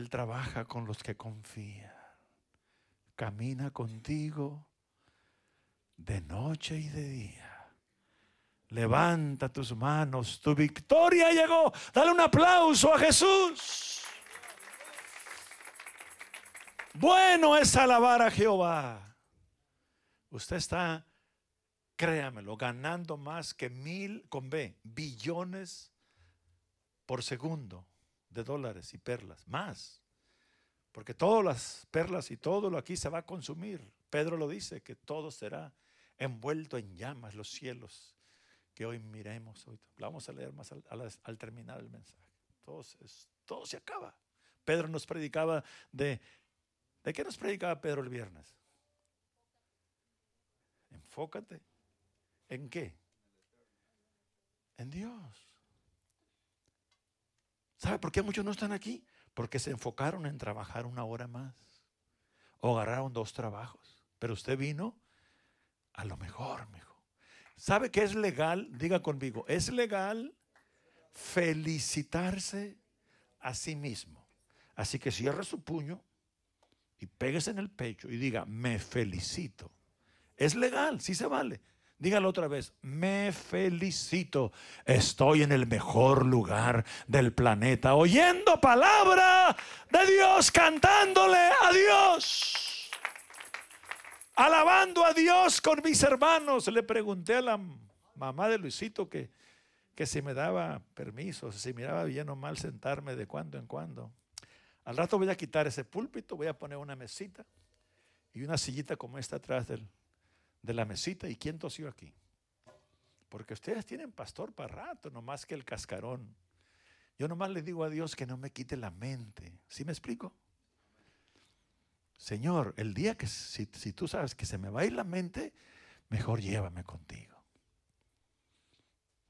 Él trabaja con los que confían. Camina contigo de noche y de día. Levanta tus manos, tu victoria llegó. Dale un aplauso a Jesús. Bueno es alabar a Jehová. Usted está, créamelo, ganando más que mil, con B, billones por segundo de dólares y perlas. Más. Porque todas las perlas y todo lo aquí se va a consumir. Pedro lo dice, que todo será envuelto en llamas los cielos que hoy miremos. Hoy. Vamos a leer más al, terminar el mensaje. Todo, todo se acaba. Pedro nos predicaba de... ¿De qué nos predicaba Pedro el viernes? Enfócate. ¿En qué? En Dios. ¿Sabe por qué muchos no están aquí? Porque se enfocaron en trabajar una hora más. O agarraron dos trabajos. Pero usted vino a lo mejor, mejor. ¿Sabe qué es legal? Diga conmigo, es legal felicitarse a sí mismo. Así que cierre su puño y péguese en el pecho y diga, me felicito. Es legal, sí se vale. Dígalo otra vez, me felicito. Estoy en el mejor lugar del planeta, oyendo palabra de Dios, cantándole a Dios, alabando a Dios con mis hermanos. Le pregunté a la mamá de Luisito que, que si me daba permiso, si me daba bien o mal sentarme de cuando en cuando. Al rato voy a quitar ese púlpito, voy a poner una mesita y una sillita como esta atrás del, de la mesita. ¿Y quién tosió aquí? Porque ustedes tienen pastor para rato, no más que el cascarón. Yo nomás le digo a Dios que no me quite la mente. ¿Sí me explico? Señor, el día que si, si tú sabes que se me va a ir la mente, mejor llévame contigo.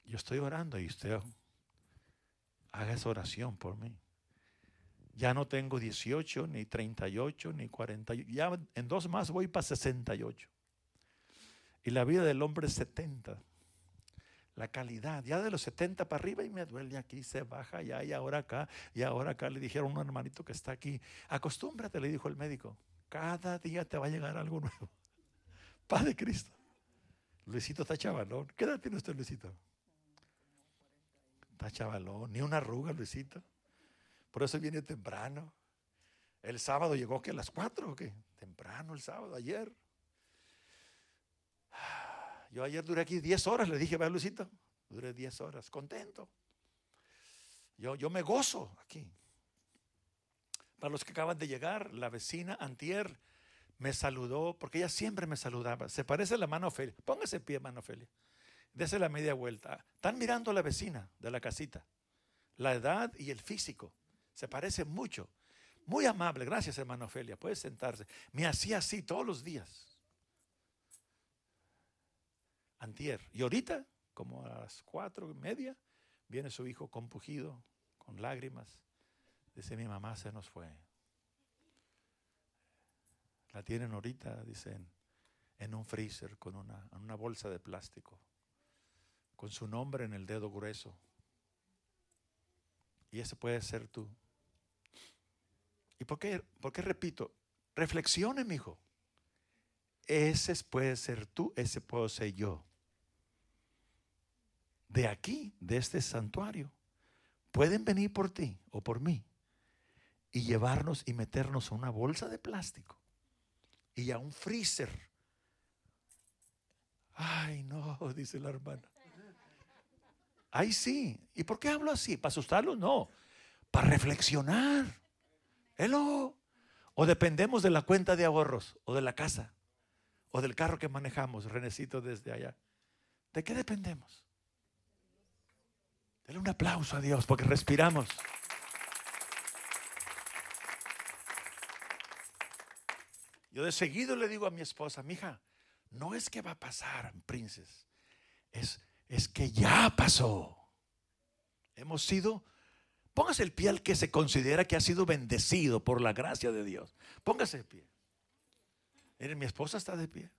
Yo estoy orando y usted haga esa oración por mí. Ya no tengo 18, ni 38, ni 40. Ya en dos más voy para 68. Y la vida del hombre es 70. La calidad, ya de los 70 para arriba y me duele aquí, se baja ya y ahora acá, y ahora acá le dijeron a un hermanito que está aquí, acostúmbrate, le dijo el médico, cada día te va a llegar algo nuevo. Padre Cristo. Luisito está chavalón. ¿Qué edad tiene usted, Luisito? Está chavalón, ni una arruga, Luisito. Por eso viene temprano. El sábado llegó que a las 4 o qué? Temprano el sábado, ayer. Yo ayer duré aquí 10 horas, le dije, vea Luisito, duré 10 horas, contento. Yo, yo me gozo aquí. Para los que acaban de llegar, la vecina Antier me saludó, porque ella siempre me saludaba. Se parece a la mano Ofelia. Póngase pie, mano Ofelia. Dese la media vuelta. Están mirando a la vecina de la casita. La edad y el físico. Se parece mucho. Muy amable. Gracias, hermano Ofelia. Puede sentarse. Me hacía así todos los días antier. Y ahorita, como a las cuatro y media, viene su hijo compugido, con lágrimas. Dice, mi mamá se nos fue. La tienen ahorita, dicen, en un freezer con una, una bolsa de plástico, con su nombre en el dedo grueso. Y ese puede ser tú. ¿Y por qué, por qué repito? Reflexione, mi hijo. Ese puede ser tú, ese puedo ser yo de aquí, de este santuario, pueden venir por ti o por mí y llevarnos y meternos a una bolsa de plástico y a un freezer. Ay, no, dice la hermana. Ay, sí. ¿Y por qué hablo así? ¿Para asustarlos? No. Para reflexionar. Hello. O dependemos de la cuenta de ahorros, o de la casa, o del carro que manejamos, Renecito desde allá. ¿De qué dependemos? Dale un aplauso a Dios porque respiramos. Yo de seguido le digo a mi esposa, mija, no es que va a pasar, princes, es, es que ya pasó. Hemos sido, póngase el pie al que se considera que ha sido bendecido por la gracia de Dios. Póngase el pie. Miren, mi esposa está de pie.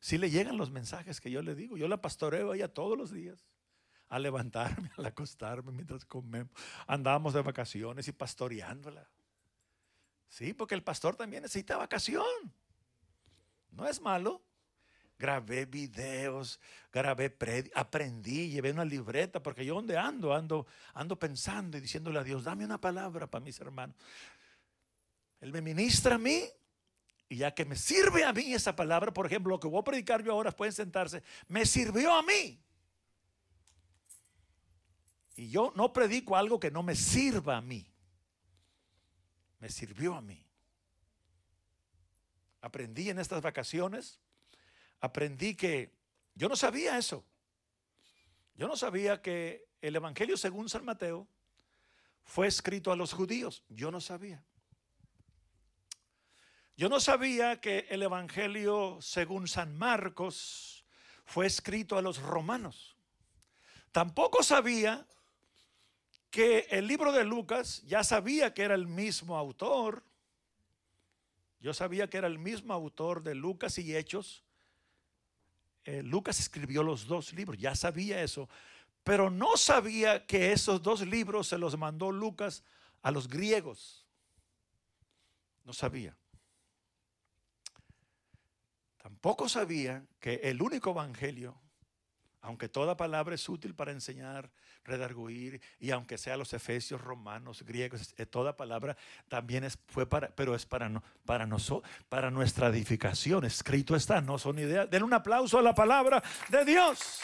Si le llegan los mensajes que yo le digo, yo la pastoreo a ella todos los días a levantarme, al acostarme mientras comemos. Andábamos de vacaciones y pastoreándola. Sí, porque el pastor también necesita vacación. No es malo. Grabé videos, grabé, aprendí, llevé una libreta, porque yo donde ando, ando, ando pensando y diciéndole a Dios, dame una palabra para mis hermanos. Él me ministra a mí y ya que me sirve a mí esa palabra, por ejemplo, lo que voy a predicar yo ahora, pueden sentarse, me sirvió a mí. Y yo no predico algo que no me sirva a mí. Me sirvió a mí. Aprendí en estas vacaciones, aprendí que yo no sabía eso. Yo no sabía que el Evangelio según San Mateo fue escrito a los judíos. Yo no sabía. Yo no sabía que el Evangelio según San Marcos fue escrito a los romanos. Tampoco sabía que el libro de Lucas ya sabía que era el mismo autor. Yo sabía que era el mismo autor de Lucas y Hechos. Eh, Lucas escribió los dos libros, ya sabía eso. Pero no sabía que esos dos libros se los mandó Lucas a los griegos. No sabía. Tampoco sabía que el único evangelio, aunque toda palabra es útil para enseñar, redarguir, y aunque sea los efesios, romanos, griegos, eh, toda palabra también es, fue para, pero es para, no, para, nosotros, para nuestra edificación. Escrito está, no son ideas. Den un aplauso a la palabra de Dios.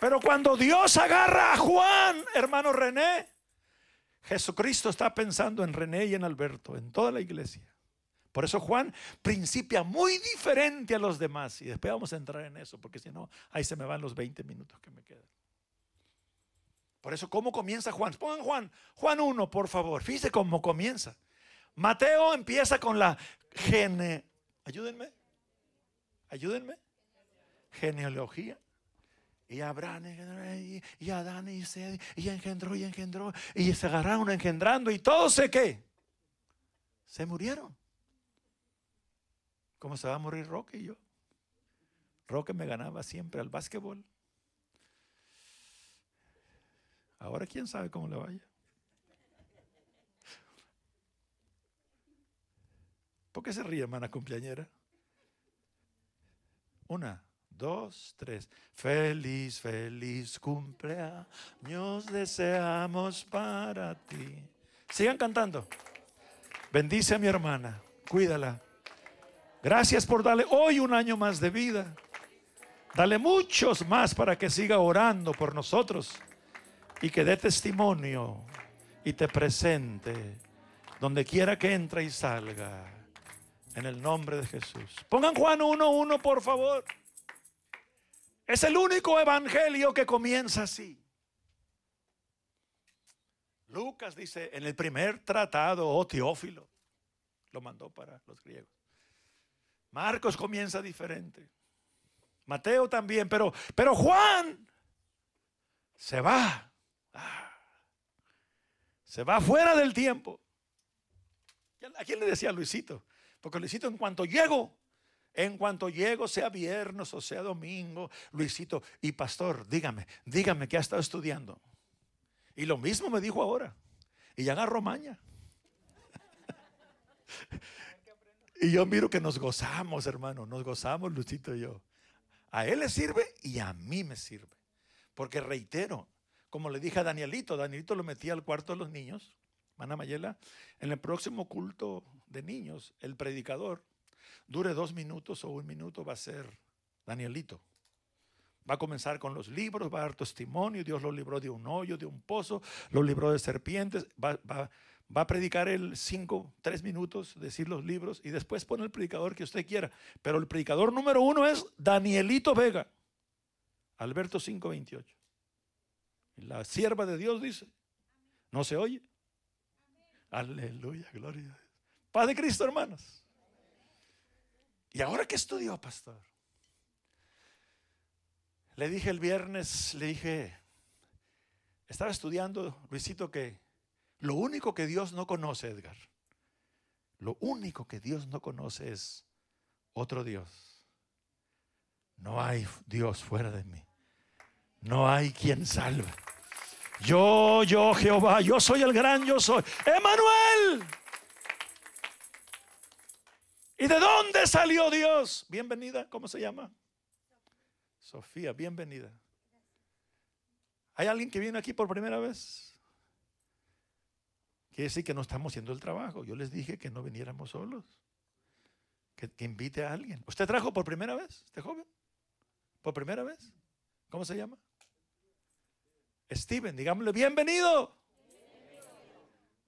Pero cuando Dios agarra a Juan, hermano René, Jesucristo está pensando en René y en Alberto, en toda la iglesia. Por eso Juan principia muy diferente a los demás. Y después vamos a entrar en eso, porque si no, ahí se me van los 20 minutos que me quedan. Por eso, ¿cómo comienza Juan? Pongan Juan, Juan 1, por favor. Fíjense cómo comienza. Mateo empieza con la gene. Ayúdenme. Ayúdenme. Genealogía. Y Abraham y, Adán y se y engendró y engendró y se agarraron engendrando y todos se qué. Se murieron. ¿Cómo se va a morir Roque y yo? Roque me ganaba siempre al básquetbol. Ahora quién sabe cómo le vaya. ¿Por qué se ríe, hermana cumpleañera? Una, dos, tres. Feliz, feliz cumpleaños deseamos para ti. Sigan cantando. Bendice a mi hermana, cuídala. Gracias por darle hoy un año más de vida. Dale muchos más para que siga orando por nosotros y que dé testimonio y te presente donde quiera que entre y salga. En el nombre de Jesús. Pongan Juan 1.1 por favor. Es el único evangelio que comienza así. Lucas dice en el primer tratado, oh Teófilo, lo mandó para los griegos. Marcos comienza diferente. Mateo también, pero, pero Juan se va. Ah. se va fuera del tiempo. ¿A quién le decía Luisito? Porque Luisito, en cuanto llego, en cuanto llego, sea viernes o sea domingo, Luisito, y pastor, dígame, dígame que ha estado estudiando. Y lo mismo me dijo ahora. Y ya agarró maña. Y yo miro que nos gozamos, hermano, nos gozamos, Lucito y yo. A él le sirve y a mí me sirve. Porque reitero, como le dije a Danielito, Danielito lo metí al cuarto de los niños, Mana Mayela, en el próximo culto de niños, el predicador, dure dos minutos o un minuto, va a ser Danielito. Va a comenzar con los libros, va a dar testimonio, Dios lo libró de un hoyo, de un pozo, lo libró de serpientes, va, va, Va a predicar el cinco, tres minutos, decir los libros y después pone el predicador que usted quiera. Pero el predicador número uno es Danielito Vega, Alberto 5:28. La sierva de Dios dice, ¿no se oye? Aleluya, gloria a Dios. Paz de Cristo, hermanos. ¿Y ahora qué estudió, pastor? Le dije el viernes, le dije, estaba estudiando, Luisito, que lo único que Dios no conoce, Edgar, lo único que Dios no conoce es otro Dios. No hay Dios fuera de mí. No hay quien salve. Yo, yo, Jehová, yo soy el gran yo soy. Emanuel. ¿Y de dónde salió Dios? Bienvenida, ¿cómo se llama? Sofía, bienvenida. ¿Hay alguien que viene aquí por primera vez? Quiere decir que no estamos haciendo el trabajo. Yo les dije que no viniéramos solos. Que, que invite a alguien. ¿Usted trajo por primera vez, este joven? ¿Por primera vez? ¿Cómo se llama? Steven, digámosle, bienvenido.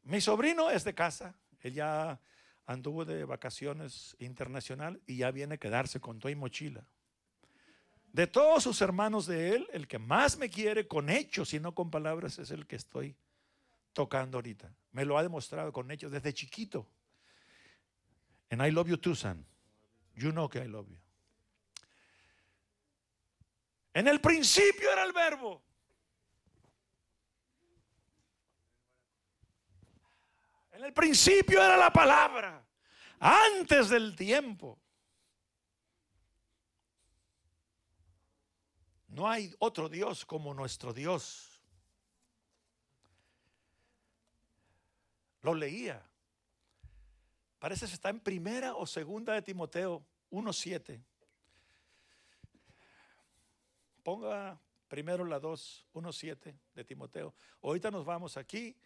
Mi sobrino es de casa. Él ya anduvo de vacaciones internacional y ya viene a quedarse con toda y mochila. De todos sus hermanos de él, el que más me quiere con hechos y no con palabras es el que estoy tocando ahorita. Me lo ha demostrado con hechos desde chiquito. And I love you too, son. You know que I love you. En el principio era el verbo. En el principio era la palabra. Antes del tiempo. No hay otro Dios como nuestro Dios. Lo leía. Parece que está en primera o segunda de Timoteo 1.7. Ponga primero la 2, 1.7 de Timoteo. Ahorita nos vamos aquí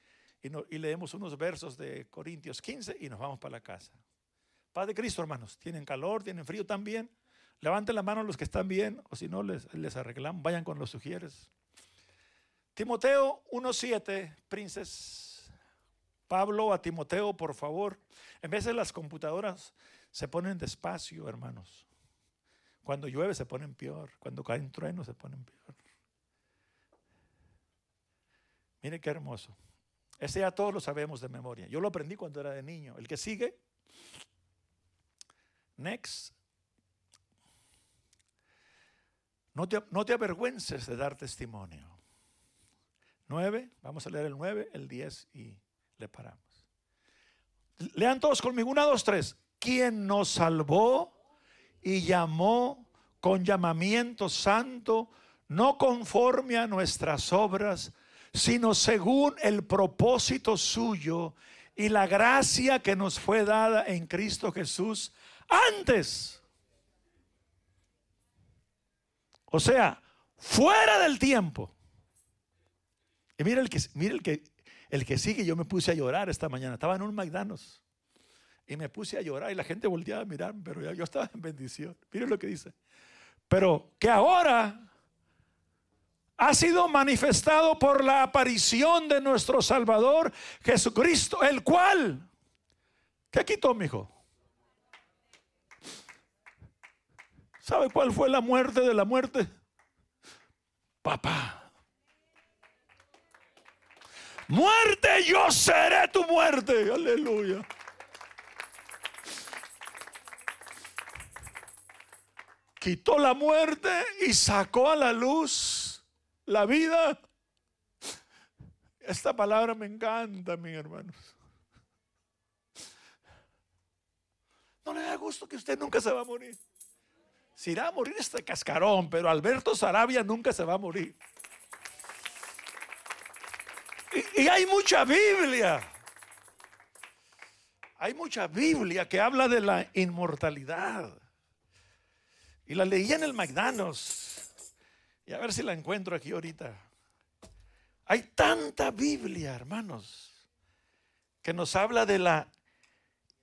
y, leemos unos versos de Corintios 15 y nos vamos para la casa. Padre Cristo, hermanos, ¿tienen calor? ¿Tienen frío también? Levanten la mano los que están bien o si no les, les arreglamos, vayan con los sugieres. Timoteo 1.7, princes. Pablo a Timoteo, por favor. En de las computadoras se ponen despacio, hermanos. Cuando llueve se ponen peor. Cuando caen truenos se ponen peor. Mire qué hermoso. Ese ya todos lo sabemos de memoria. Yo lo aprendí cuando era de niño. El que sigue. Next. No te, no te avergüences de dar testimonio. Nueve. Vamos a leer el nueve, el diez y le paramos. Lean todos conmigo. Una, dos, tres. ¿Quién nos salvó y llamó con llamamiento santo, no conforme a nuestras obras, sino según el propósito suyo y la gracia que nos fue dada en Cristo Jesús antes. O sea, fuera del tiempo. Y mira el que, mira el que, el que sigue, yo me puse a llorar esta mañana. Estaba en un McDonald's. Y me puse a llorar y la gente volteaba a mirar, pero yo estaba en bendición. Miren lo que dice. Pero que ahora ha sido manifestado por la aparición de nuestro Salvador Jesucristo, el cual, ¿qué quitó, mi hijo? ¿Sabe cuál fue la muerte de la muerte? Papá. Muerte, yo seré tu muerte. Aleluya. Quitó la muerte y sacó a la luz la vida. Esta palabra me encanta, mis hermanos. No le da gusto que usted nunca se va a morir. Se irá a morir este cascarón, pero Alberto Sarabia nunca se va a morir. Y, hay mucha Biblia. Hay mucha Biblia que habla de la inmortalidad. Y la leí en el McDonald's. Y a ver si la encuentro aquí ahorita. Hay tanta Biblia, hermanos, que nos habla de la...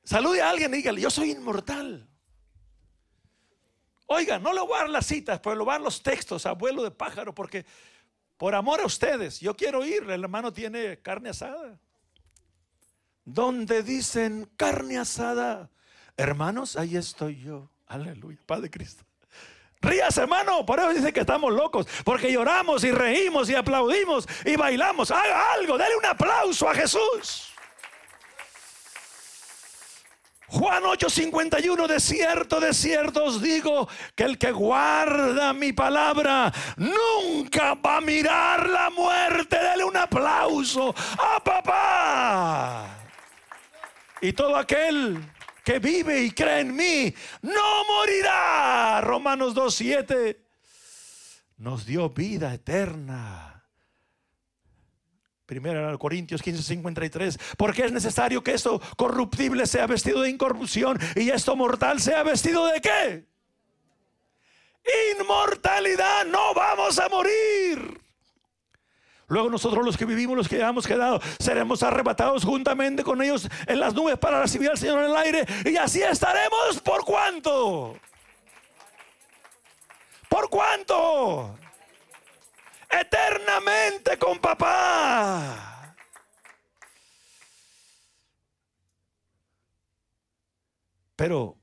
Salude a alguien y dígale, yo soy inmortal. Oiga, no le voy a dar las citas, pero le voy a dar los textos, abuelo de pájaro, porque por amor a ustedes, yo quiero ir. El hermano tiene carne asada. Donde dicen carne asada, hermanos, ahí estoy yo. Aleluya, Padre Cristo. Rías, hermano. Por eso dice que estamos locos. Porque lloramos y reímos y aplaudimos y bailamos. Haga algo, dale un aplauso a Jesús. Juan 8:51, de cierto, de cierto os digo que el que guarda mi palabra nunca va a mirar la muerte. Dele un aplauso a papá. Y todo aquel que vive y cree en mí no morirá. Romanos 2:7 nos dio vida eterna Primera Corintios 15, 53. Porque es necesario que esto corruptible sea vestido de incorrupción y esto mortal sea vestido de qué? Inmortalidad. No vamos a morir. Luego nosotros los que vivimos, los que hemos quedado, seremos arrebatados juntamente con ellos en las nubes para recibir al Señor en el aire. Y así estaremos por cuánto. ¿Por cuánto? Eternamente con papá. Pero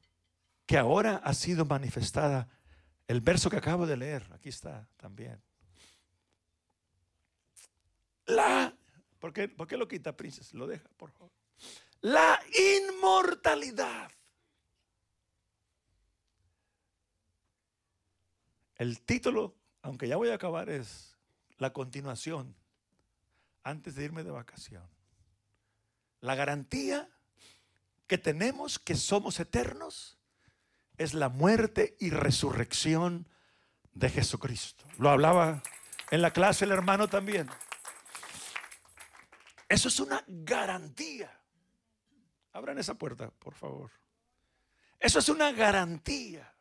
que ahora ha sido manifestada el verso que acabo de leer, aquí está también. La, ¿por qué, ¿por qué lo quita, princesa? Lo deja, por favor. La inmortalidad. El título, aunque ya voy a acabar, es la continuación antes de irme de vacación. La garantía que tenemos que somos eternos es la muerte y resurrección de Jesucristo. Lo hablaba en la clase el hermano también. Eso es una garantía. Abran esa puerta, por favor. Eso es una garantía.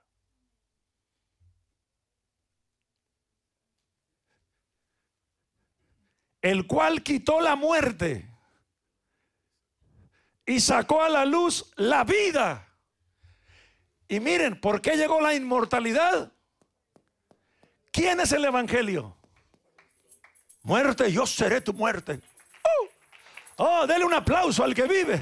El cual quitó la muerte y sacó a la luz la vida. Y miren, ¿por qué llegó la inmortalidad? ¿Quién es el Evangelio? Muerte, yo seré tu muerte. Oh, oh dele un aplauso al que vive.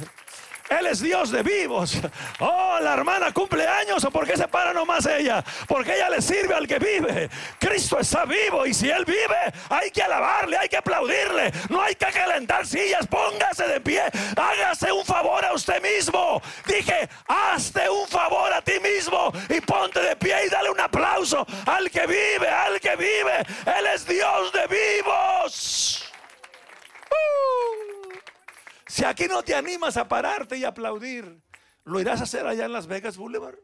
Él es Dios de vivos. Oh, la hermana cumple años por qué se para nomás ella? Porque ella le sirve al que vive. Cristo está vivo y si Él vive, hay que alabarle, hay que aplaudirle. No hay que calentar sillas, póngase de pie. Hágase un favor a usted mismo. Dije, hazte un favor a ti mismo y ponte de pie y dale un aplauso al que vive, al que vive. Él es Dios de vivos. Si aquí no te animas a pararte y aplaudir, ¿lo irás a hacer allá en Las Vegas Boulevard?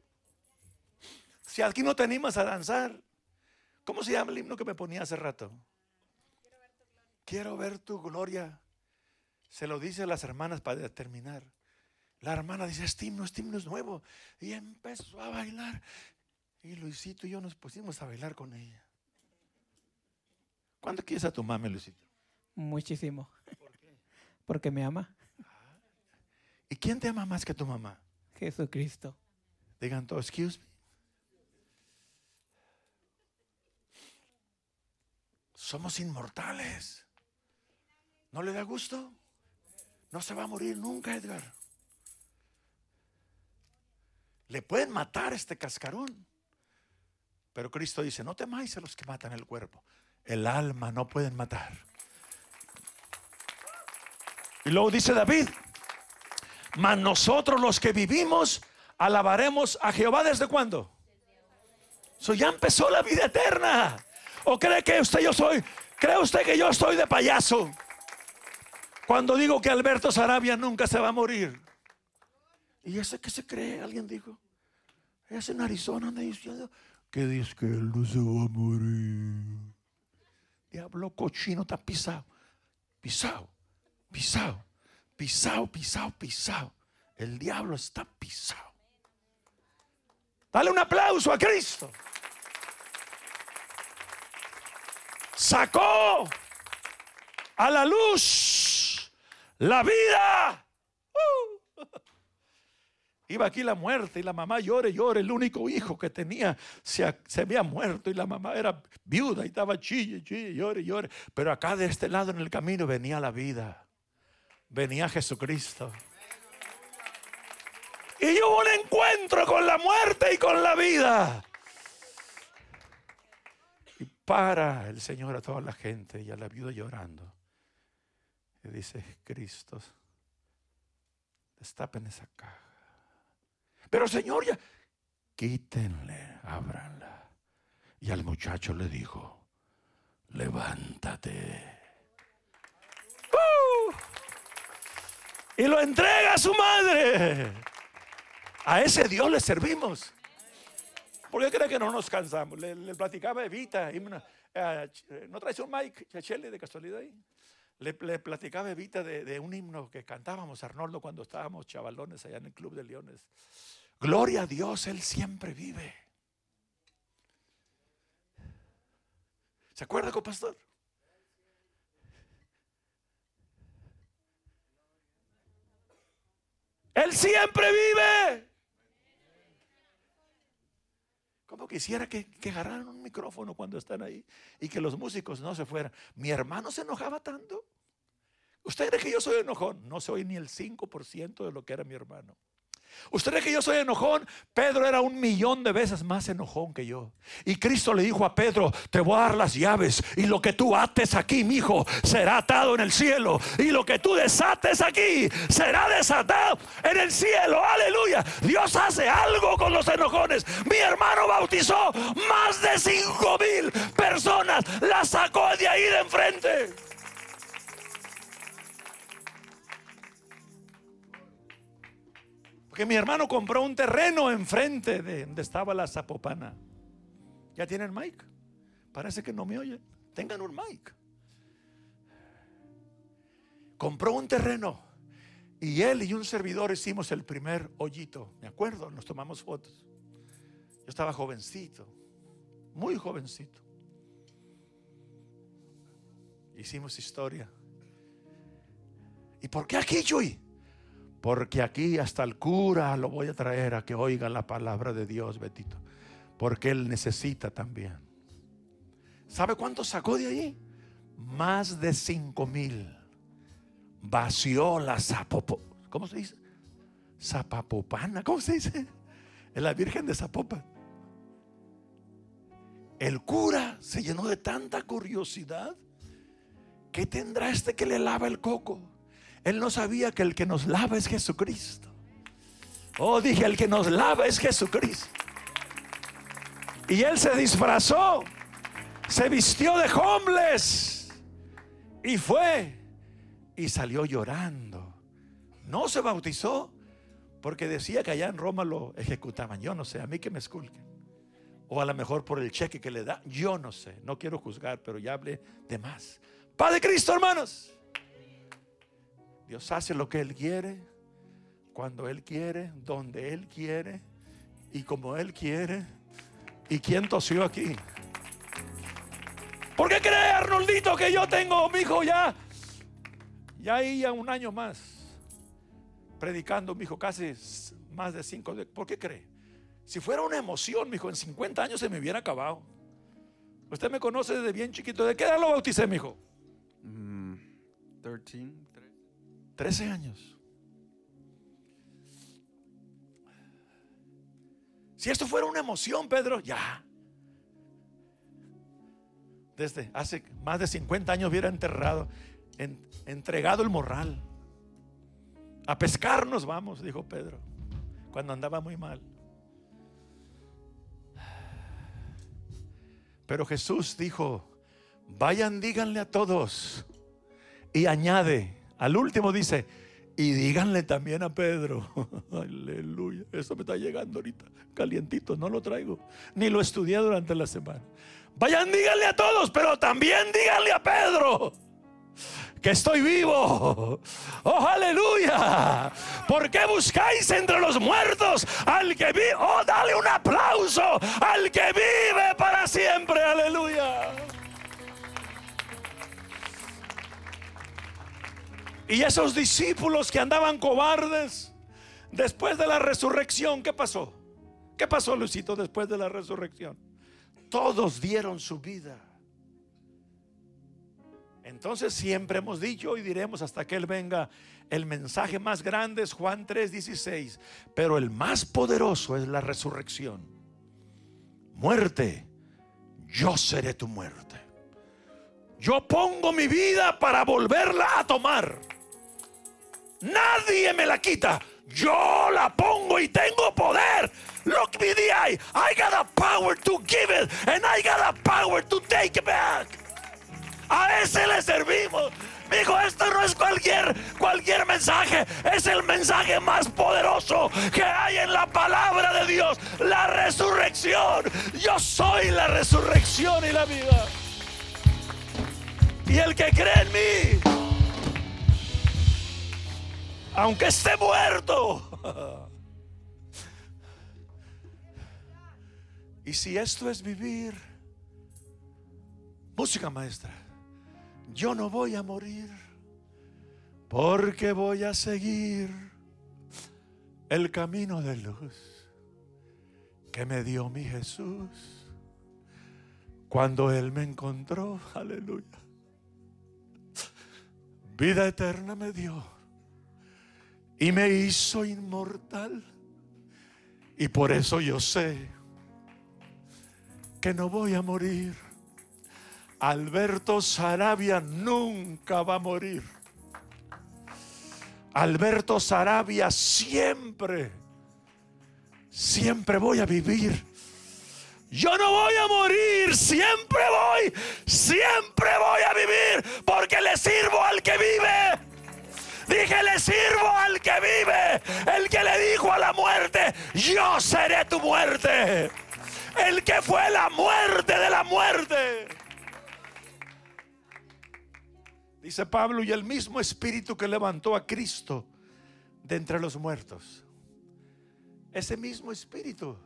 Si aquí no te animas a danzar, ¿cómo se llama el himno que me ponía hace rato? Quiero ver tu gloria. Se lo dice a las hermanas para terminar. La hermana dice, este himno, este himno es nuevo. Y empezó a bailar. Y Luisito y yo nos pusimos a bailar con ella. ¿Cuánto quieres a tu mamá, Luisito? Muchísimo. ¿Por qué? Porque me ama. ¿Y quién te ama más que tu mamá? Jesucristo. Digan todo, excuse me. Somos inmortales. ¿No le da gusto? No se va a morir nunca, Edgar. Le pueden matar este cascarón. Pero Cristo dice, no temáis a los que matan el cuerpo. El alma no pueden matar. Y luego dice David, mas nosotros los que vivimos alabaremos a Jehová desde cuándo? So ya empezó la vida eterna. ¿O cree que usted yo soy? ¿Cree usted que yo estoy de payaso? Cuando digo que Alberto Sarabia nunca se va a morir. ¿Y ese que se cree? Alguien dijo. Ese en Arizona anda diciendo que dice que él no se va a morir. Diablo cochino está pisado. Pisado. Pisado pisado, pisado, pisado. El diablo está pisado. Dale un aplauso a Cristo. Sacó a la luz la vida. Uh. Iba aquí la muerte y la mamá llore, llore. El único hijo que tenía se, se, había muerto y la mamá era viuda y estaba chille, chille, llore, llore. Pero acá de este lado en el camino venía la vida venía Jesucristo. Y hubo un encuentro con la muerte y con la vida. Y para el Señor a toda la gente y a la viuda llorando. Y dice, Cristo, destapen esa caja. Pero Señor, ya, quítenle, ábranla. Y al muchacho le dijo, levántate. ¡Uh! Y lo entrega a su madre. A ese Dios le servimos. ¿Por qué cree que no nos cansamos? Le, platicaba Evita. Eh, ¿No traes un mic, Chachele, de casualidad ahí? Le, platicaba a Evita de, un himno que cantábamos, Arnoldo, cuando estábamos chavalones allá en el Club de Leones. Gloria a Dios, Él siempre vive. ¿Se acuerda, pastor? Él siempre vive. Como quisiera que, que agarraran un micrófono cuando están ahí y que los músicos no se fueran. Mi hermano se enojaba tanto. ¿Usted cree que yo soy enojón? No soy ni el 5% de lo que era mi hermano. ¿Usted cree que yo soy enojón? Pedro era un millón de veces más enojón que yo. Y Cristo le dijo a Pedro, te voy a dar las llaves y lo que tú ates aquí, mi hijo, será atado en el cielo. Y lo que tú desates aquí, será desatado en el cielo. Aleluya. Dios hace algo con los enojones. Mi hermano bautizó más de cinco mil personas. La sacó de ahí de enfrente. Porque mi hermano compró un terreno enfrente de donde estaba la Zapopana. ¿Ya tienen mic? Parece que no me oyen. Tengan un mic. Compró un terreno. Y él y un servidor hicimos el primer hoyito. Me acuerdo, nos tomamos fotos. Yo estaba jovencito, muy jovencito. Hicimos historia. ¿Y por qué aquí, Chuy? Porque aquí hasta el cura lo voy a traer a que oiga la palabra de Dios, Betito. Porque él necesita también. ¿Sabe cuánto sacó de ahí? Más de cinco mil. Vació la zapopo. ¿Cómo se dice? Zapapopana. ¿Cómo se dice? Es la Virgen de Zapopan. El cura se llenó de tanta curiosidad. ¿Qué tendrá este que le lava el coco? Él no sabía que el que nos lava es Jesucristo. Oh, dije, el que nos lava es Jesucristo. Y él se disfrazó, se vistió de homeless y fue y salió llorando. No se bautizó porque decía que allá en Roma lo ejecutaban. Yo no sé, a mí que me esculquen. O a lo mejor por el cheque que le da. Yo no sé, no quiero juzgar, pero ya hablé de más. Padre Cristo, hermanos. Dios hace lo que Él quiere, cuando Él quiere, donde Él quiere y como Él quiere. ¿Y quién tosió aquí? ¿Por qué cree Arnoldito que yo tengo mi hijo ya? Ya ahí un año más predicando, mi hijo, casi más de cinco. ¿Por qué cree? Si fuera una emoción, mi hijo, en 50 años se me hubiera acabado. Usted me conoce desde bien chiquito. ¿De qué edad lo bauticé, mi hijo? 13. Mm, 13 años. Si esto fuera una emoción, Pedro, ya. Desde hace más de 50 años hubiera enterrado, entregado el morral. A pescar nos vamos, dijo Pedro, cuando andaba muy mal. Pero Jesús dijo, vayan, díganle a todos. Y añade, al último dice, y díganle también a Pedro, aleluya, eso me está llegando ahorita, calientito, no lo traigo, ni lo estudié durante la semana. Vayan, díganle a todos, pero también díganle a Pedro que estoy vivo. Oh, aleluya. ¿Por qué buscáis entre los muertos al que vive? Oh, dale un aplauso al que vive para siempre. Aleluya. Y esos discípulos que andaban cobardes, después de la resurrección, ¿qué pasó? ¿Qué pasó, Luisito, después de la resurrección? Todos dieron su vida. Entonces siempre hemos dicho y diremos hasta que Él venga, el mensaje más grande es Juan 3:16, pero el más poderoso es la resurrección. Muerte, yo seré tu muerte. Yo pongo mi vida para volverla a tomar. Nadie me la quita. Yo la pongo y tengo poder. Look me the eye. I got the power to give it and I got the power to take it back. A ese le servimos. Dijo, esto no es cualquier, cualquier mensaje, es el mensaje más poderoso que hay en la palabra de Dios, la resurrección. Yo soy la resurrección y la vida. Y el que cree en mí, aunque esté muerto. Y si esto es vivir, música maestra, yo no voy a morir porque voy a seguir el camino de luz que me dio mi Jesús cuando Él me encontró. Aleluya. Vida eterna me dio y me hizo inmortal. Y por eso yo sé que no voy a morir. Alberto Sarabia nunca va a morir. Alberto Sarabia siempre, siempre voy a vivir. Yo no voy a morir, siempre voy, siempre voy a vivir porque le sirvo al que vive. Dije, le sirvo al que vive, el que le dijo a la muerte, yo seré tu muerte el que fue la muerte de la muerte. Dice Pablo, y el mismo espíritu que levantó a Cristo de entre los muertos, ese mismo espíritu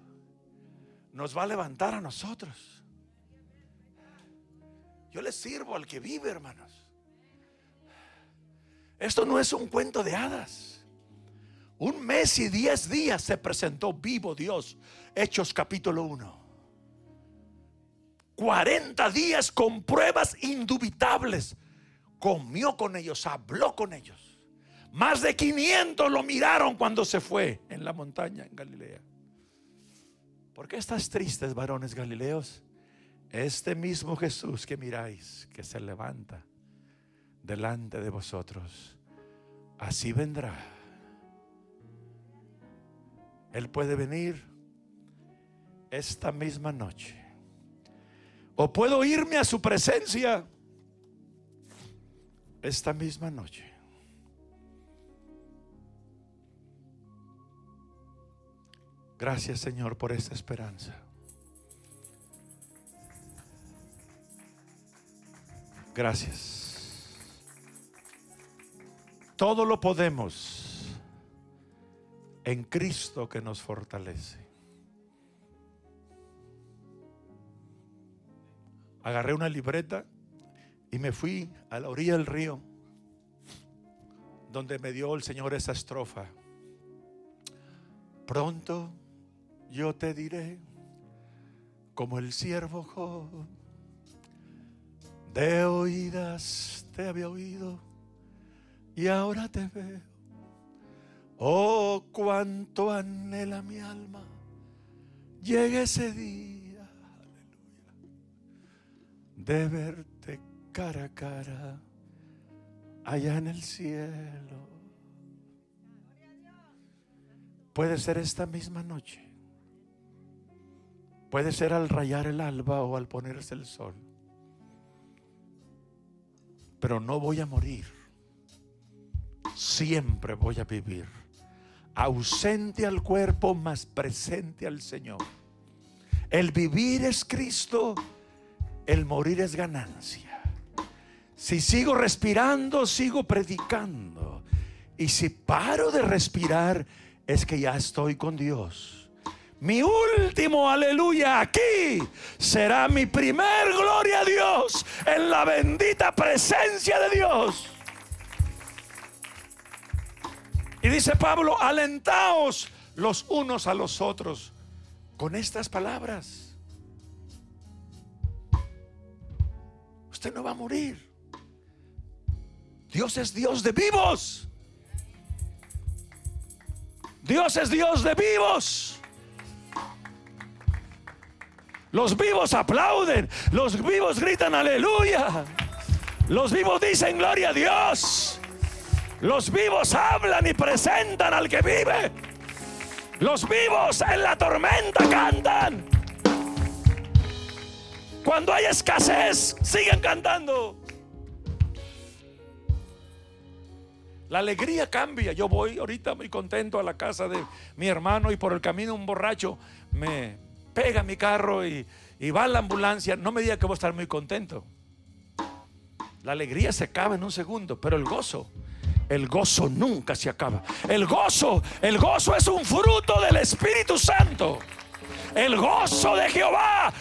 nos va a levantar a nosotros. Yo le sirvo al que vive, hermanos. Esto no es un cuento de hadas. Un mes y diez días se presentó vivo Dios. Hechos capítulo 1. 40 días con pruebas indubitables. Comió con ellos, habló con ellos. Más de 500 lo miraron cuando se fue en la montaña en Galilea. ¿Por qué estás tristes, varones galileos? Este mismo Jesús que miráis, que se levanta delante de vosotros, así vendrá. Él puede venir esta misma noche o puedo irme a su presencia esta misma noche. Gracias Señor por esta esperanza. Gracias. Todo lo podemos en Cristo que nos fortalece. agarré una libreta y me fui a la orilla del río donde me dio el Señor esa estrofa. Pronto yo te diré como el siervo Job, de oídas te había oído y ahora te veo. Oh, cuánto anhela mi alma, llegue ese día de verte cara a cara allá en el cielo. Puede ser esta misma noche. Puede ser al rayar el alba o al ponerse el sol. Pero no voy a morir. Siempre voy a vivir. Ausente al cuerpo, más presente al Señor. El vivir es Cristo el morir es ganancia. Si sigo respirando, sigo predicando. Y si paro de respirar, es que ya estoy con Dios. Mi último aleluya aquí será mi primer gloria a Dios en la bendita presencia de Dios. Y dice Pablo, alentaos los unos a los otros con estas palabras. no va a morir. Dios es Dios de vivos. Dios es Dios de vivos. Los vivos aplauden, los vivos gritan aleluya. Los vivos dicen gloria a Dios. Los vivos hablan y presentan al que vive. Los vivos en la tormenta cantan. Cuando hay escasez, siguen cantando. La alegría cambia. Yo voy ahorita muy contento a la casa de mi hermano y por el camino un borracho me pega mi carro y, va a la ambulancia. No me diga que voy a estar muy contento. La alegría se acaba en un segundo, pero el gozo El gozo nunca se acaba. El gozo, el gozo es un fruto del Espíritu Santo. El gozo de Jehová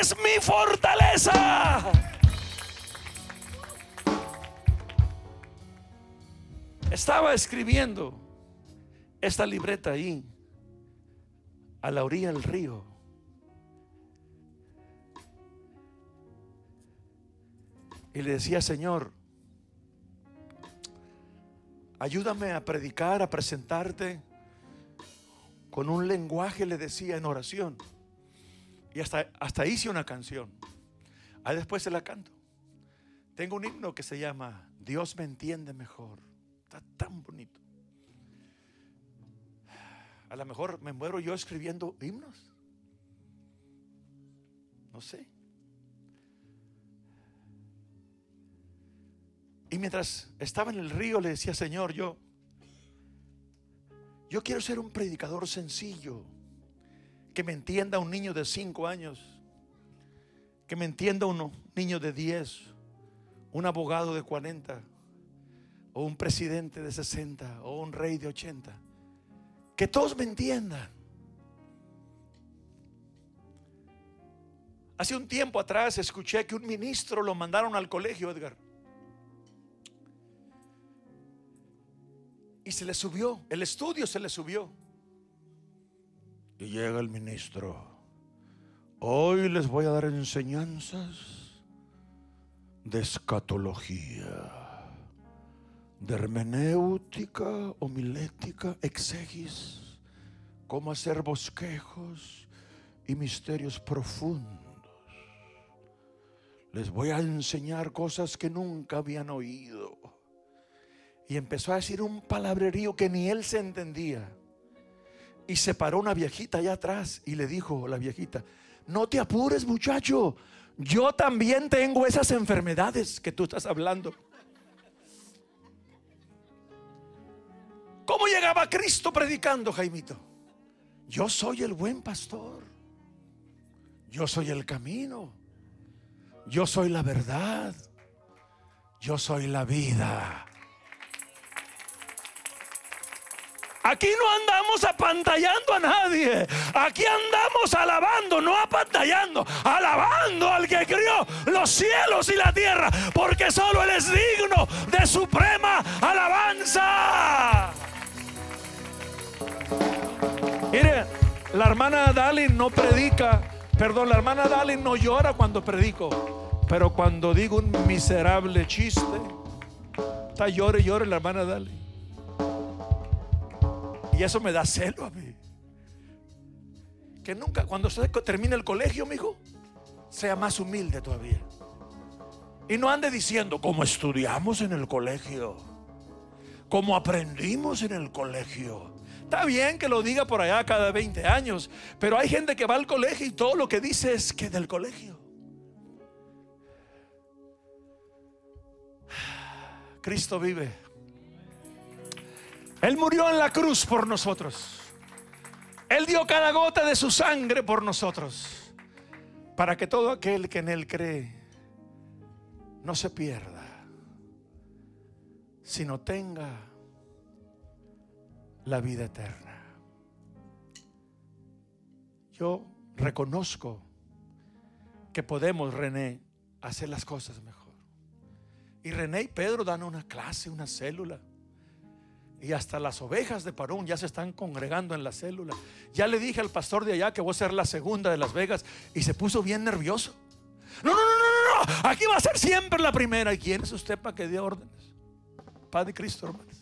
es mi fortaleza. Estaba escribiendo esta libreta ahí, a la orilla del río. Y le decía, Señor, ayúdame a predicar, a presentarte con un lenguaje, le decía en oración. Y hasta, hasta hice una canción. Ahí después se la canto. Tengo un himno que se llama Dios me entiende mejor. Está tan bonito. A lo mejor me muero yo escribiendo himnos. No sé. Y mientras estaba en el río le decía, Señor, yo, yo quiero ser un predicador sencillo, que me entienda un niño de 5 años, que me entienda un niño de 10, un abogado de 40, o un presidente de 60, o un rey de 80. Que todos me entiendan. Hace un tiempo atrás escuché que un ministro lo mandaron al colegio, Edgar. Y se le subió, el estudio se le subió. Y llega el ministro. Hoy les voy a dar enseñanzas de escatología, de hermenéutica, homilética, exegis, cómo hacer bosquejos y misterios profundos. Les voy a enseñar cosas que nunca habían oído y empezó a decir un palabrerío que ni él se entendía. Y se paró una viejita allá atrás y le dijo la viejita, no te apures muchacho, yo también tengo esas enfermedades que tú estás hablando. ¿Cómo llegaba Cristo predicando, Jaimito? Yo soy el buen pastor. Yo soy el camino. Yo soy la verdad. Yo soy la vida. Aquí no andamos apantallando a nadie. Aquí andamos alabando, no apantallando, alabando al que crió los cielos y la tierra, porque solo Él es digno de suprema alabanza. Mire, la hermana Dalin no predica, perdón, la hermana Dalin no llora cuando predico, pero cuando digo un miserable chiste, está llore llore la hermana Dalin. Y eso me da celo a mí. Que nunca, cuando se termine el colegio, mi hijo, sea más humilde todavía. Y no ande diciendo, como estudiamos en el colegio, como aprendimos en el colegio. Está bien que lo diga por allá cada 20 años, pero hay gente que va al colegio y todo lo que dice es que del colegio. Cristo vive. Él murió en la cruz por nosotros. Él dio cada gota de su sangre por nosotros. Para que todo aquel que en Él cree no se pierda, sino tenga la vida eterna. Yo reconozco que podemos, René, hacer las cosas mejor. Y René y Pedro dan una clase, una célula. Y hasta las ovejas de Parón ya se están congregando en la célula. Ya le dije al pastor de allá que voy a ser la segunda de Las Vegas y se puso bien nervioso. No, no, no, no, no, aquí va a ser siempre la primera. ¿Y quién es usted para que dé órdenes? Padre Cristo, hermanos.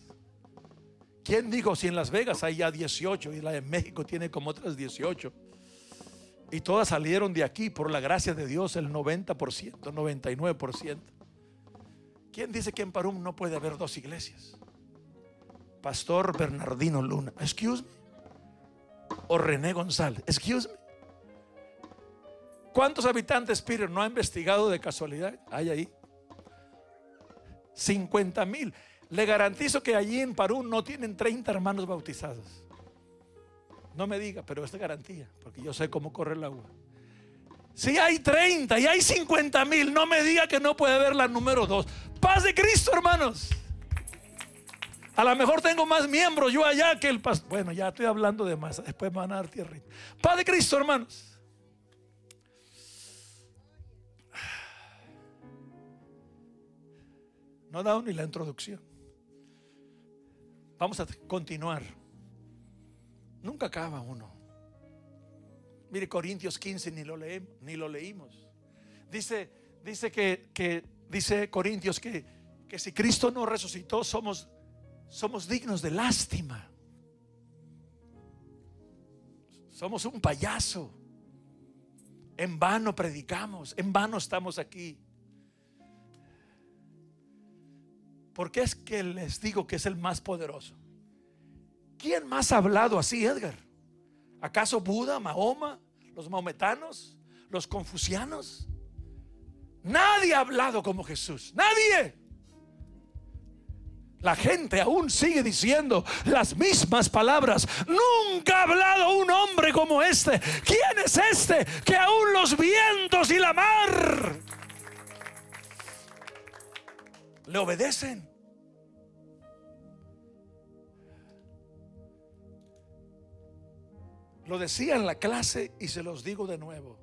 ¿Quién dijo si en Las Vegas hay ya 18 y la de México tiene como otras 18? Y todas salieron de aquí por la gracia de Dios el 90%, 99%. ¿Quién dice que en Parún no puede haber dos iglesias? Pastor Bernardino Luna. Excuse me. O René González. Excuse me. ¿Cuántos habitantes Peter no ha investigado de casualidad? Hay ahí. 50 mil. Le garantizo que allí en Perú no tienen 30 hermanos bautizados. No me diga, pero es garantía, porque yo sé cómo corre el agua. Si hay 30 y hay 50 mil, no me diga que no puede haber la número 2. Paz de Cristo, hermanos. A lo mejor tengo más miembros yo allá que el pastor. Bueno, ya estoy hablando de más. Después van a dar tierrita. Padre Cristo, hermanos. No he dado ni la introducción. Vamos a continuar. Nunca acaba uno. Mire Corintios 15 ni lo leemos, ni lo leímos. Dice, dice que, que dice Corintios que, que si Cristo no resucitó somos, somos dignos de lástima. Somos un payaso. En vano predicamos, en vano estamos aquí. ¿Por qué es que les digo que es el más poderoso? ¿Quién más ha hablado así, Edgar? ¿Acaso Buda, Mahoma, los maometanos, los confucianos? Nadie ha hablado como Jesús. Nadie. La gente aún sigue diciendo las mismas palabras. Nunca ha hablado un hombre como este. ¿Quién es este que aún los vientos y la mar le obedecen? Lo decía en la clase y se los digo de nuevo.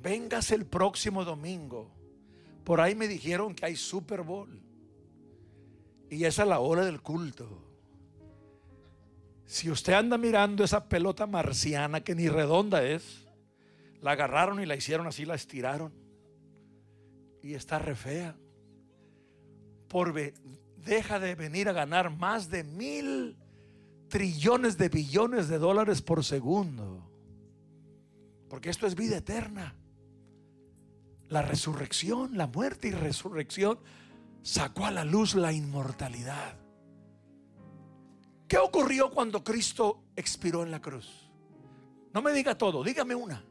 Vengas el próximo domingo. Por ahí me dijeron que hay Super Bowl. Y esa es la hora del culto. Si usted anda mirando esa pelota marciana que ni redonda es, la agarraron y la hicieron así, la estiraron. Y está re fea. Deja de venir a ganar más de mil trillones de billones de dólares por segundo. Porque esto es vida eterna. La resurrección, la muerte y resurrección sacó a la luz la inmortalidad. ¿Qué ocurrió cuando Cristo expiró en la cruz? No me diga todo, dígame una.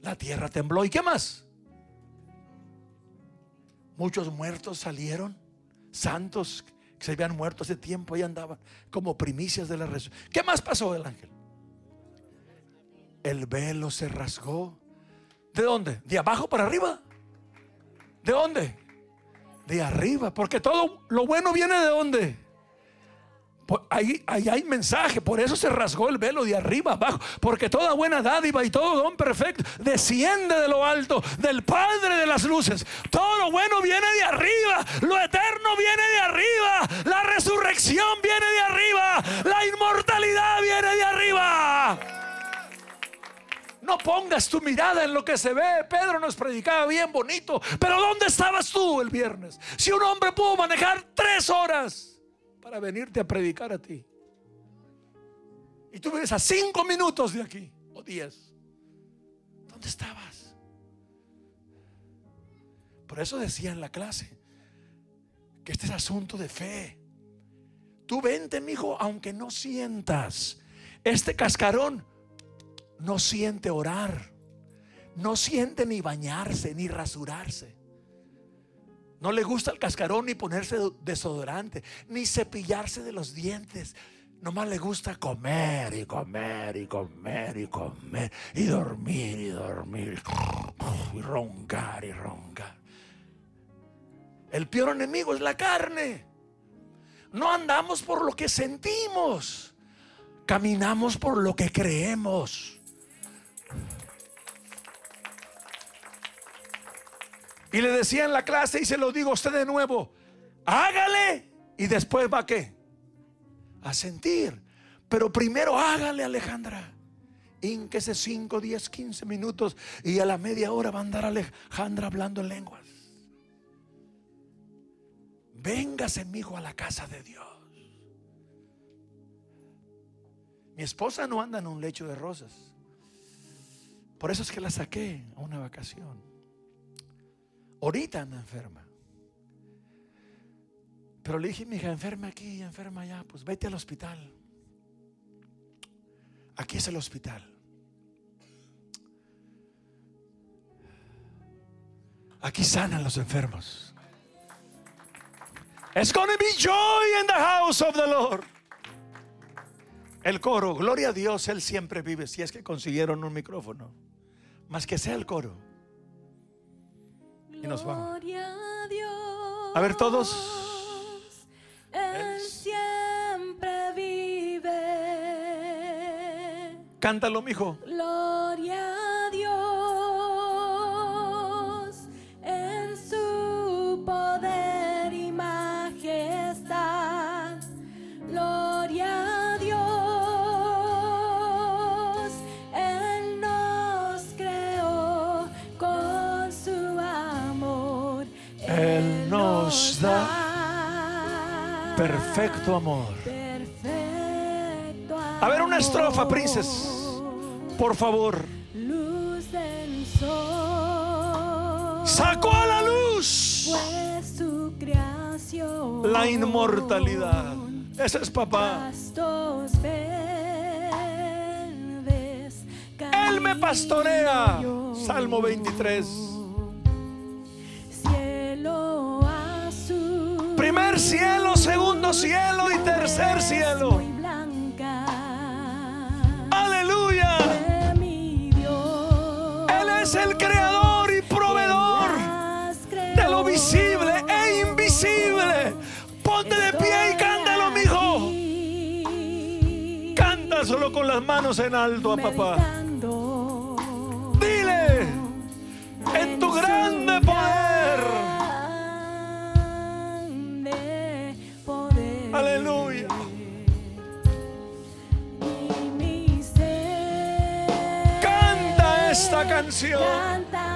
La tierra tembló. ¿Y qué más? Muchos muertos salieron, santos que se habían muerto hace tiempo, y andaban como primicias de la resurrección. ¿Qué más pasó el ángel? El velo se rasgó. ¿De dónde? ¿De abajo para arriba? ¿De dónde? De arriba, porque todo lo bueno viene de dónde? Ahí, ahí, hay mensaje, por eso se rasgó el velo de arriba abajo, porque toda buena dádiva y todo don perfecto desciende de lo alto, del Padre de las luces. Todo lo bueno viene de arriba, lo eterno viene de arriba, la resurrección viene de arriba, la inmortalidad viene de arriba. No pongas tu mirada en lo que se ve. Pedro nos predicaba bien bonito, pero ¿dónde estabas tú el viernes? Si un hombre pudo manejar tres horas para venirte a predicar a ti. Y tú vienes a cinco minutos de aquí, o diez. ¿Dónde estabas? Por eso decía en la clase que este es asunto de fe. Tú vente, mi hijo, aunque no sientas. Este cascarón no siente orar, no siente ni bañarse, ni rasurarse. No le gusta el cascarón ni ponerse desodorante, ni cepillarse de los dientes. Nomás le gusta comer y comer y comer y comer y dormir y dormir y roncar y roncar. El peor enemigo es la carne. No andamos por lo que sentimos, caminamos por lo que creemos. Y le decía en la clase, y se lo digo a usted de nuevo, hágale y después va a qué? A sentir. Pero primero hágale, Alejandra. Ínquese 5, 10, 15 minutos y a la media hora va a andar Alejandra hablando en lenguas. Véngase, mi hijo, a la casa de Dios. Mi esposa no anda en un lecho de rosas. Por eso es que la saqué a una vacación. Ahorita anda enferma. Pero le dije, mi hija, enferma aquí, enferma allá, pues vete al hospital. Aquí es el hospital. Aquí sanan los enfermos. It's gonna be joy in the house of the Lord. El coro, gloria a Dios, Él siempre vive. Si es que consiguieron un micrófono, más que sea el coro y nos vamos. A ver todos. Él siempre vive. Cántalo, mijo. Gloria perfecto amor. A ver, una estrofa, princes. Por favor. Luz del sol. Sacó a la luz Fue su creación. la inmortalidad. Ese es papá. Él me pastorea. Salmo 23. Cielo azul. Primer cielo, segundo cielo y tercer cielo. Aleluya. Él es el creador y proveedor de lo visible e invisible. Ponte de pie y cántalo, mijo. Canta solo con las manos en alto a papá. Esta canción.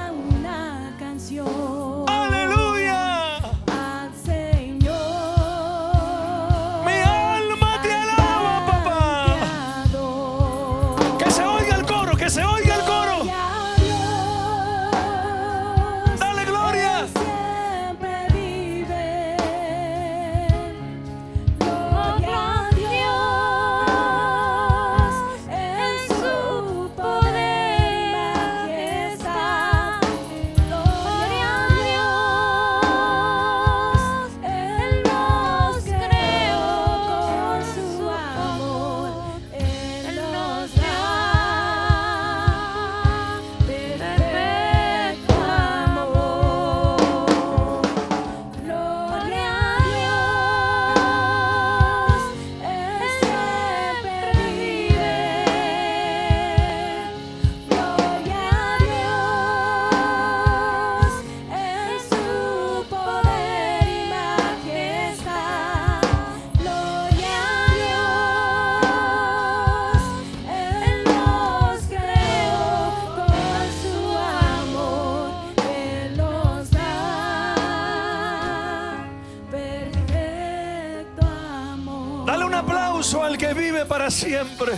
Vive para siempre.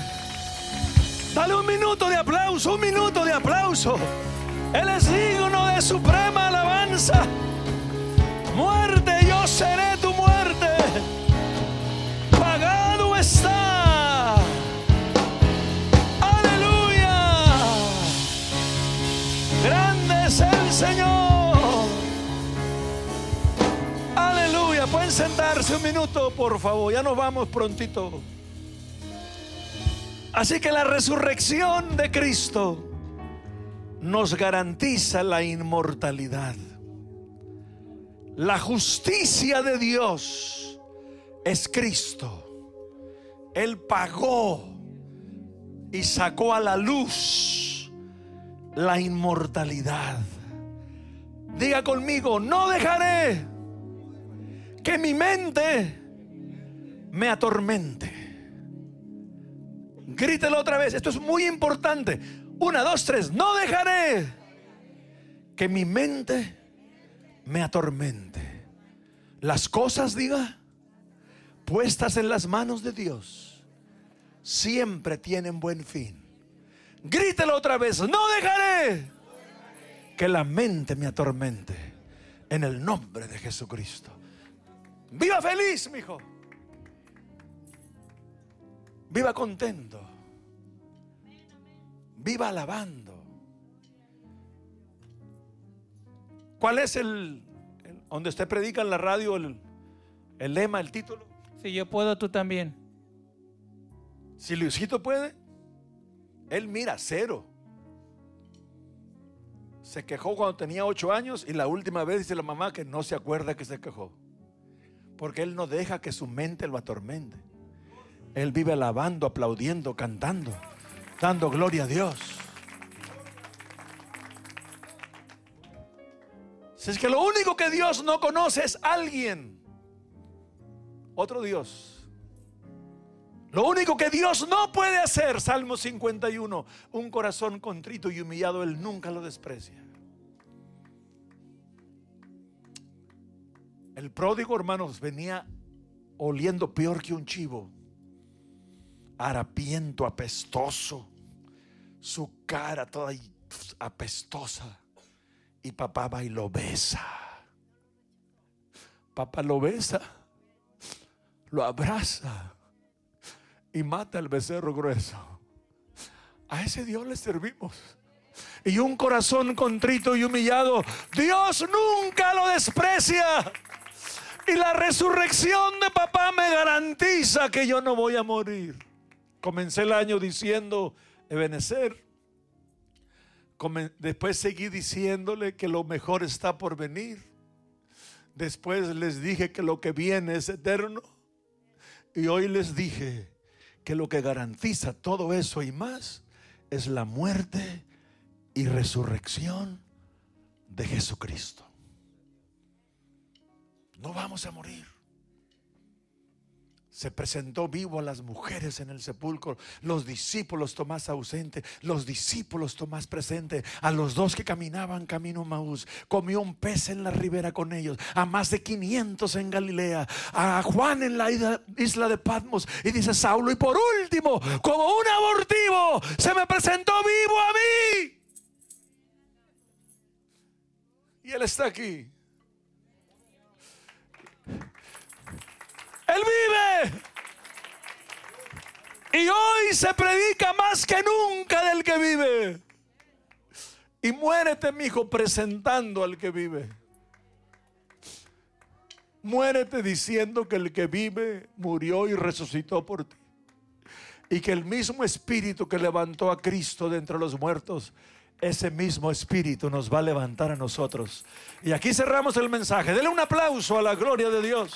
Dale un minuto de aplauso, un minuto de aplauso. Él es digno de suprema alabanza. Muerte, yo seré tu muerte. Pagado está. Aleluya. Grande es el Señor. Aleluya. Pueden sentarse un minuto, por favor. Ya nos vamos prontito. Así que la resurrección de Cristo nos garantiza la inmortalidad. La justicia de Dios es Cristo. Él pagó y sacó a la luz la inmortalidad. Diga conmigo, no dejaré que mi mente me atormente. Grítelo otra vez, esto es muy importante. Una, dos, tres, no dejaré que mi mente me atormente. Las cosas, diga, puestas en las manos de Dios, siempre tienen buen fin. Grítelo otra vez, no dejaré que la mente me atormente. En el nombre de Jesucristo. Viva feliz, mi hijo. Viva contento. Viva alabando. ¿Cuál es el, el- donde usted predica en la radio el, el lema, el título? Si yo puedo, tú también. Si Luisito puede, él mira cero. Se quejó cuando tenía ocho años y la última vez dice la mamá que no se acuerda que se quejó. Porque él no deja que su mente lo atormente. Él vive alabando, aplaudiendo, cantando. dando gloria a Dios. Si es que lo único que Dios no conoce es alguien, otro Dios. Lo único que Dios no puede hacer, Salmo 51, un corazón contrito y humillado, Él nunca lo desprecia. El pródigo, hermanos, venía oliendo peor que un chivo, harapiento, apestoso, su cara toda apestosa. Y papá va y lo besa. Papá lo besa, lo abraza y mata al becerro grueso. A ese Dios le servimos. Y un corazón contrito y humillado, Dios nunca lo desprecia. Y la resurrección de papá me garantiza que yo no voy a morir. Comencé el año diciendo, Ebenezer. Después seguí diciéndole que lo mejor está por venir. Después les dije que lo que viene es eterno. Y hoy les dije que lo que garantiza todo eso y más es la muerte y resurrección de Jesucristo. No vamos a morir. Se presentó vivo a las mujeres en el sepulcro, los discípulos Tomás ausente, los discípulos Tomás presente, a los dos que caminaban camino Maús, comió un pez en la ribera con ellos, a más de 500 en Galilea, a Juan en la isla de Patmos, y dice Saulo, y por último, como un abortivo, se me presentó vivo a mí. Y él está aquí. Él vive. Y hoy se predica más que nunca del que vive. Y muérete, mi hijo, presentando al que vive. Muérete diciendo que el que vive murió y resucitó por ti. Y que el mismo espíritu que levantó a Cristo de entre los muertos, ese mismo espíritu nos va a levantar a nosotros. Y aquí cerramos el mensaje. Dele un aplauso a la gloria de Dios.